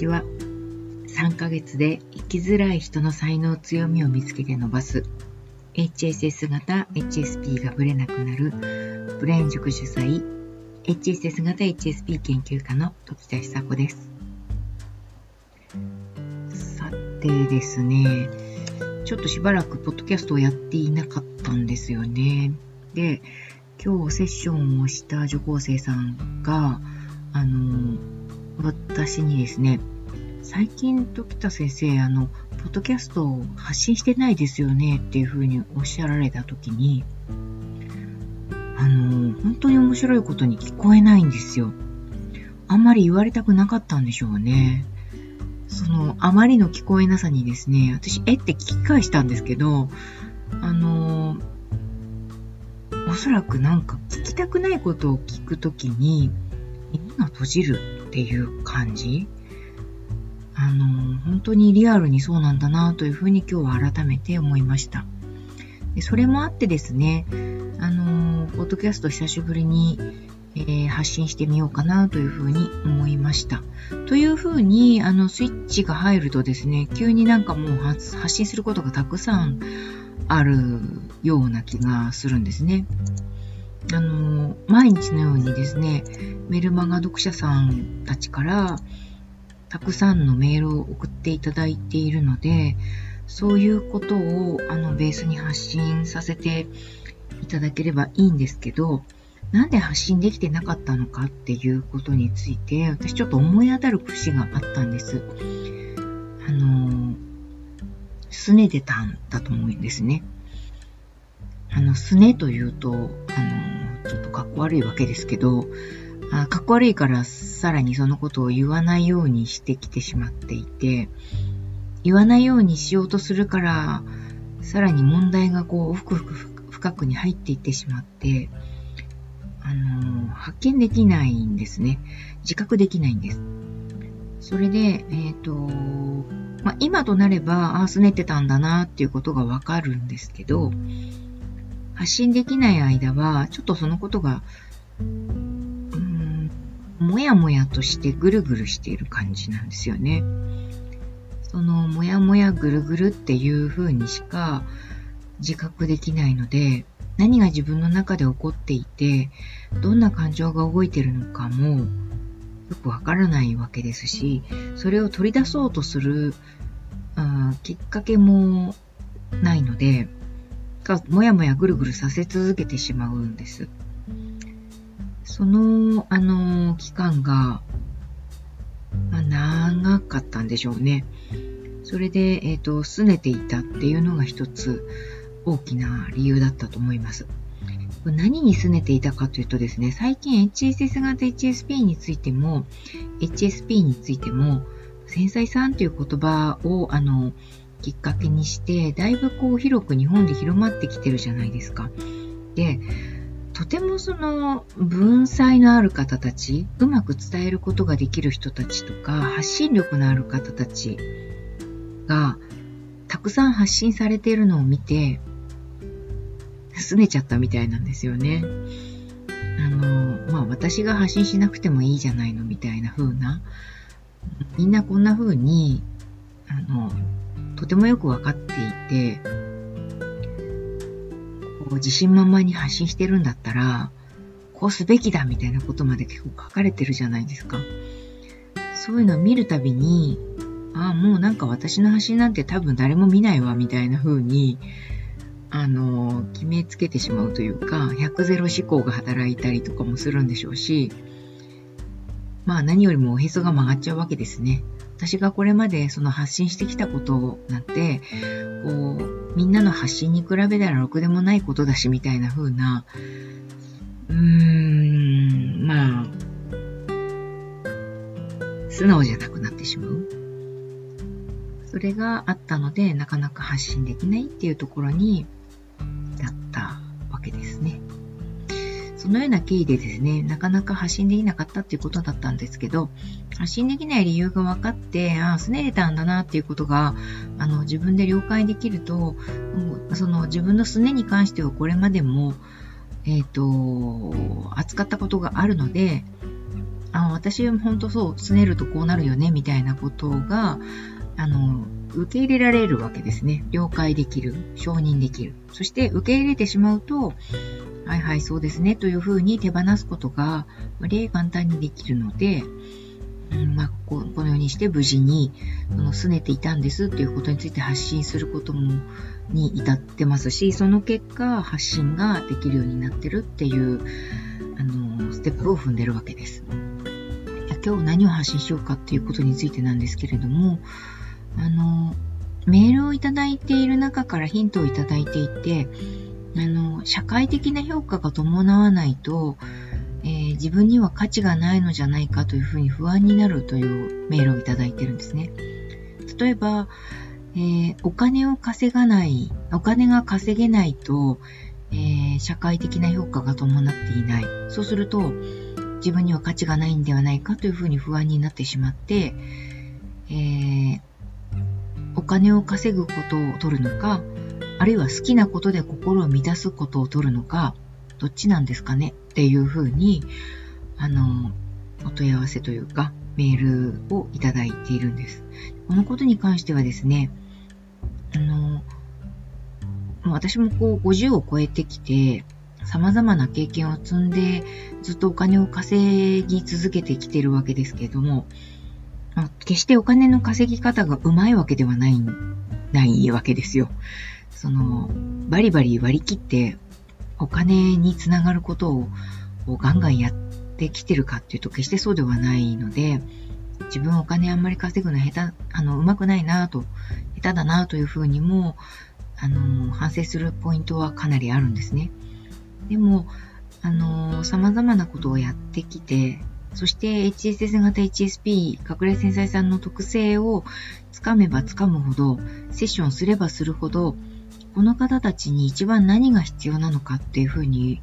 ちは。3ヶ月で生きづらい人の才能強みを見つけて伸ばす HSS 型 HSP がぶれなくなるブレイン塾主催 HSS 型 HSP 研究家の時田久子です。さてですね、ちょっとしばらくポッドキャストをやっていなかったんですよね。で、今日セッションをした受講生さんが、あの、私にですね、最近時田先生、あの、ポッドキャストを発信してないですよねっていうふうにおっしゃられたときに、あの、本当に面白いことに聞こえないんですよ。あんまり言われたくなかったんでしょうね。その、あまりの聞こえなさにですね、私、えって聞き返したんですけど、あの、おそらくなんか聞きたくないことを聞くときに、耳が閉じるっていう感じあの、本当にリアルにそうなんだなというふうに今日は改めて思いました。でそれもあってですね、あの、ポッドキャスト久しぶりに、えー、発信してみようかなというふうに思いました。というふうに、あの、スイッチが入るとですね、急になんかもう発信することがたくさんあるような気がするんですね。あの、毎日のようにですね、メルマガ読者さんたちから、たくさんのメールを送っていただいているので、そういうことをあのベースに発信させていただければいいんですけど、なんで発信できてなかったのかっていうことについて、私ちょっと思い当たる節があったんです。あの、拗ねてたんだと思うんですね。あの、拗ねというと、あの、ちょっとかっこ悪いわけですけど、あかっこ悪いからさらにそのことを言わないようにしてきてしまっていて、言わないようにしようとするから、さらに問題がこう、ふくふく深くに入っていってしまって、あの発見できないんですね。自覚できないんです。それで、えっ、ー、と、まあ、今となれば、ああ、拗ねてたんだなっていうことがわかるんですけど、発信できない間は、ちょっとそのことがうーんもやもやとしてぐるぐるしている感じなんですよね。そのもやもやぐるぐるっていう風にしか自覚できないので、何が自分の中で起こっていて、どんな感情が動いてるのかもよくわからないわけですし、それを取り出そうとするあきっかけもないので、がもやもやぐるぐるさせ続けてしまうんです。その、あの、期間が、まあ、長かったんでしょうね。それで、えっ、ー、と、拗ねていたっていうのが一つ大きな理由だったと思います。何に拗ねていたかというとですね、最近 HSS 型 HSP についても、HSP についても、繊細さんという言葉を、あの、きっかけにして、だいぶこう広く日本で広まってきてるじゃないですか。で、とてもその文才のある方たち、うまく伝えることができる人たちとか、発信力のある方たちが、たくさん発信されているのを見て、拗ねちゃったみたいなんですよね。あの、まあ私が発信しなくてもいいじゃないのみたいな風な、みんなこんな風に、あの、とてもよくわかっていて、こう自信満々に発信してるんだったら、こうすべきだみたいなことまで結構書かれてるじゃないですか。そういうのを見るたびに、ああ、もうなんか私の発信なんて多分誰も見ないわ、みたいな風に、あの、決めつけてしまうというか、100ゼロ思考が働いたりとかもするんでしょうし、まあ何よりもおへそが曲がっちゃうわけですね。私がこれまでその発信してきたことなんて、こう、みんなの発信に比べたらろくでもないことだし、みたいな風な、うーん、まあ、素直じゃなくなってしまう。それがあったので、なかなか発信できないっていうところに、のような経緯でですね、なかなか発信できなかったっていうことだったんですけど、発信できない理由が分かって、ああ、すねれたんだなっていうことが、あの、自分で了解できると、その自分のすねに関してはこれまでも、えっ、ー、と、扱ったことがあるので、あ私は本当そう、すねるとこうなるよね、みたいなことが、あの、受け入れられるわけですね。了解できる。承認できる。そして受け入れてしまうと、はいはい、そうですね、というふうに手放すことが、割合簡単にできるので、うんまあ、ここのようにして無事に、その、拗ねていたんですっていうことについて発信することも、に至ってますし、その結果、発信ができるようになってるっていう、あの、ステップを踏んでるわけです。今日何を発信しようかっていうことについてなんですけれども、あの、メールをいただいている中からヒントをいただいていて、あの、社会的な評価が伴わないと、えー、自分には価値がないのじゃないかというふうに不安になるというメールをいただいてるんですね。例えば、えー、お金を稼がない、お金が稼げないと、えー、社会的な評価が伴っていない。そうすると、自分には価値がないんではないかというふうに不安になってしまって、えー、お金を稼ぐことを取るのか、あるいは好きなことで心を満たすことを取るのか、どっちなんですかね？っていうふうに、あの、お問い合わせというか、メールをいただいているんです。このことに関してはですね、あの、私もこう50を超えてきて、様々な経験を積んで、ずっとお金を稼ぎ続けてきてるわけですけれども、決してお金の稼ぎ方がうまいわけではない、ないわけですよ。その、バリバリ割り切ってお金につながることをガンガンやってきてるかっていうと決してそうではないので、自分お金あんまり稼ぐの下手、あの、うまくないなと、下手だなというふうにも、あの、反省するポイントはかなりあるんですね。でも、あの、様々なことをやってきて、そして HSS 型 HSP 隠れ繊細さんの特性をつかめばつかむほど、セッションすればするほど、この方たちに一番何が必要なのかっていうふうに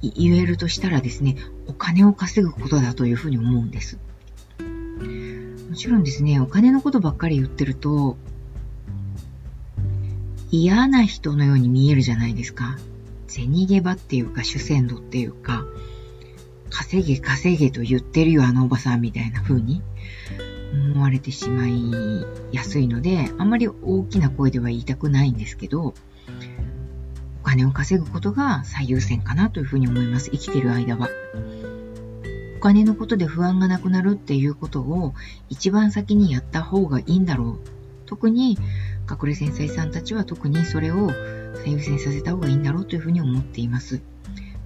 言えるとしたらですね、お金を稼ぐことだというふうに思うんです。もちろんですね、お金のことばっかり言ってると、嫌な人のように見えるじゃないですか。銭ゲバっていうか主戦度っていうか、稼げ稼げと言ってるよあのおばさんみたいな風に思われてしまいやすいので、あんまり大きな声では言いたくないんですけど、お金を稼ぐことが最優先かなというふうに思います。生きてる間は。お金のことで不安がなくなるっていうことを一番先にやった方がいいんだろう。特に隠れ繊細さんたちは特にそれを最優先させた方がいいんだろうというふうに思っています。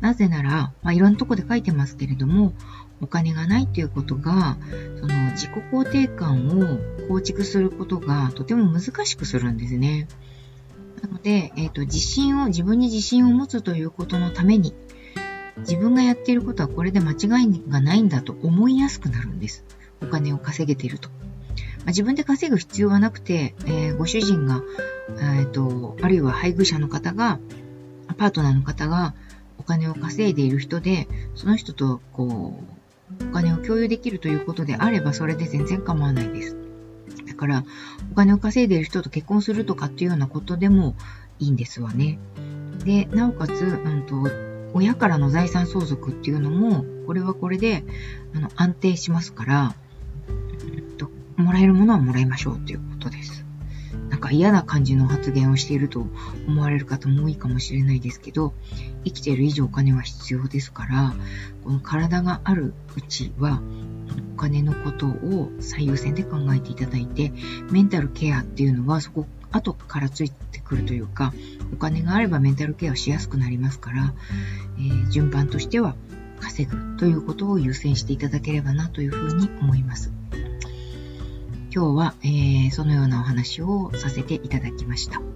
なぜなら、まあ、いろんなとこで書いてますけれども、お金がないということが、その自己肯定感を構築することがとても難しくするんですね。なので、えっ、ー、と、自信を、自分に自信を持つということのために、自分がやっていることはこれで間違いがないんだと思いやすくなるんです。お金を稼げていると。まあ、自分で稼ぐ必要はなくて、えー、ご主人が、えっ、ー、と、あるいは配偶者の方が、パートナーの方がお金を稼いでいる人で、その人とこう、お金を共有できるということであれば、それで全然構わないです。だから、お金を稼いでいる人と結婚するとかっていうようなことでもいいんですわね。で、なおかつ、うんと、親からの財産相続っていうのも、これはこれで、あの、安定しますから、と、もらえるものはもらいましょうということです。なんか嫌な感じの発言をしていると思われる方も多いかもしれないですけど、生きている以上お金は必要ですから、この体があるうちは、お金のことを最優先で考えていただいて、メンタルケアっていうのはそこ後からついてくるというか、お金があればメンタルケアをしやすくなりますから、えー、順番としては稼ぐということを優先していただければなというふうに思います。今日は、えー、そのようなお話をさせていただきました。ま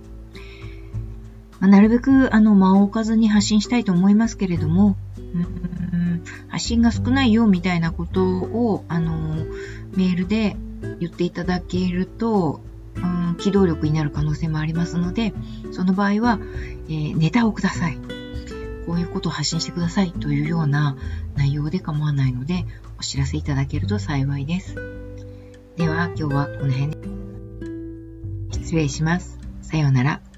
あ、なるべくあの間を置かずに発信したいと思いますけれども、うん発信が少ないよみたいなことをあのメールで言っていただけると、うん、機動力になる可能性もありますので、その場合は、えー、ネタをください。こういうことを発信してくださいというような内容で構わないので、お知らせいただけると幸いです。では今日はこの辺で失礼します。さようなら。